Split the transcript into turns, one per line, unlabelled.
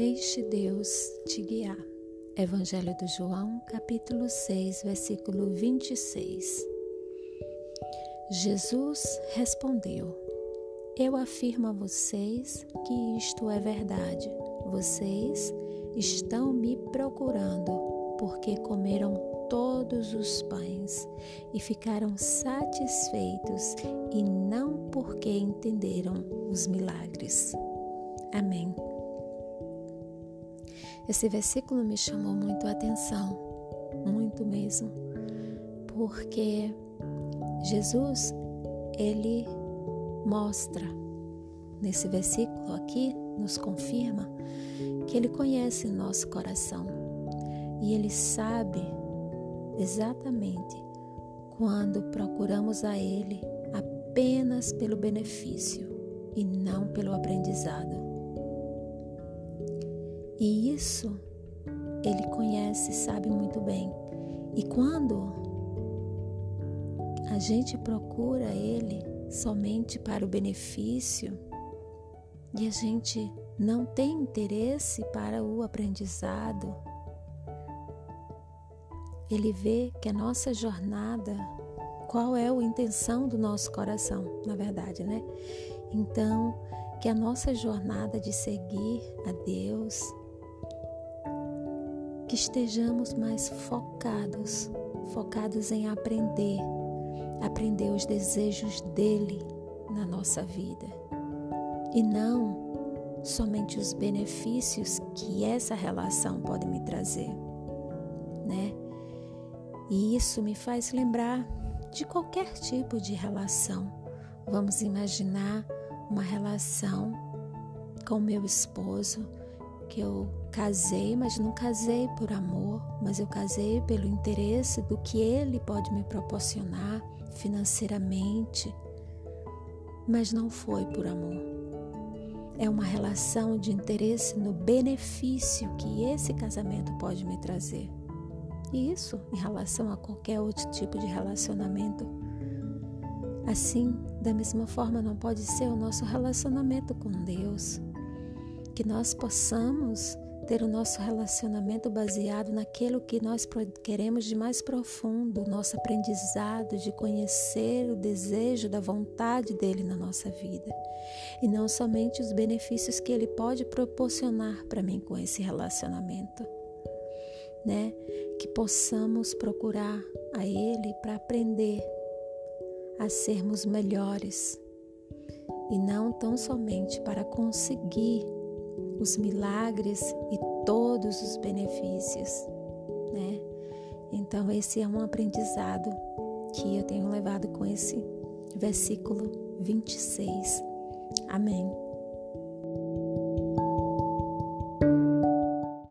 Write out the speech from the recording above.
Deixe Deus te guiar. Evangelho do João, capítulo 6, versículo 26. Jesus respondeu: Eu afirmo a vocês que isto é verdade. Vocês estão me procurando porque comeram todos os pães e ficaram satisfeitos e não porque entenderam os milagres. Amém. Esse versículo me chamou muito a atenção, muito mesmo, porque Jesus, ele mostra nesse versículo aqui, nos confirma que ele conhece nosso coração e ele sabe exatamente quando procuramos a ele apenas pelo benefício e não pelo aprendizado. E isso ele conhece, sabe muito bem. E quando a gente procura ele somente para o benefício e a gente não tem interesse para o aprendizado, ele vê que a nossa jornada, qual é a intenção do nosso coração, na verdade, né? Então, que a nossa jornada de seguir a Deus, que estejamos mais focados, focados em aprender, aprender os desejos dele na nossa vida e não somente os benefícios que essa relação pode me trazer, né? E isso me faz lembrar de qualquer tipo de relação. Vamos imaginar uma relação com meu esposo que eu casei, mas não casei por amor, mas eu casei pelo interesse do que ele pode me proporcionar financeiramente, mas não foi por amor. É uma relação de interesse no benefício que esse casamento pode me trazer. E isso em relação a qualquer outro tipo de relacionamento. Assim, da mesma forma, não pode ser o nosso relacionamento com Deus que nós possamos ter o nosso relacionamento baseado naquilo que nós queremos de mais profundo, nosso aprendizado de conhecer o desejo da vontade dele na nossa vida e não somente os benefícios que ele pode proporcionar para mim com esse relacionamento, né? Que possamos procurar a ele para aprender a sermos melhores e não tão somente para conseguir os milagres e todos os benefícios, né? Então esse é um aprendizado que eu tenho levado com esse versículo 26. Amém.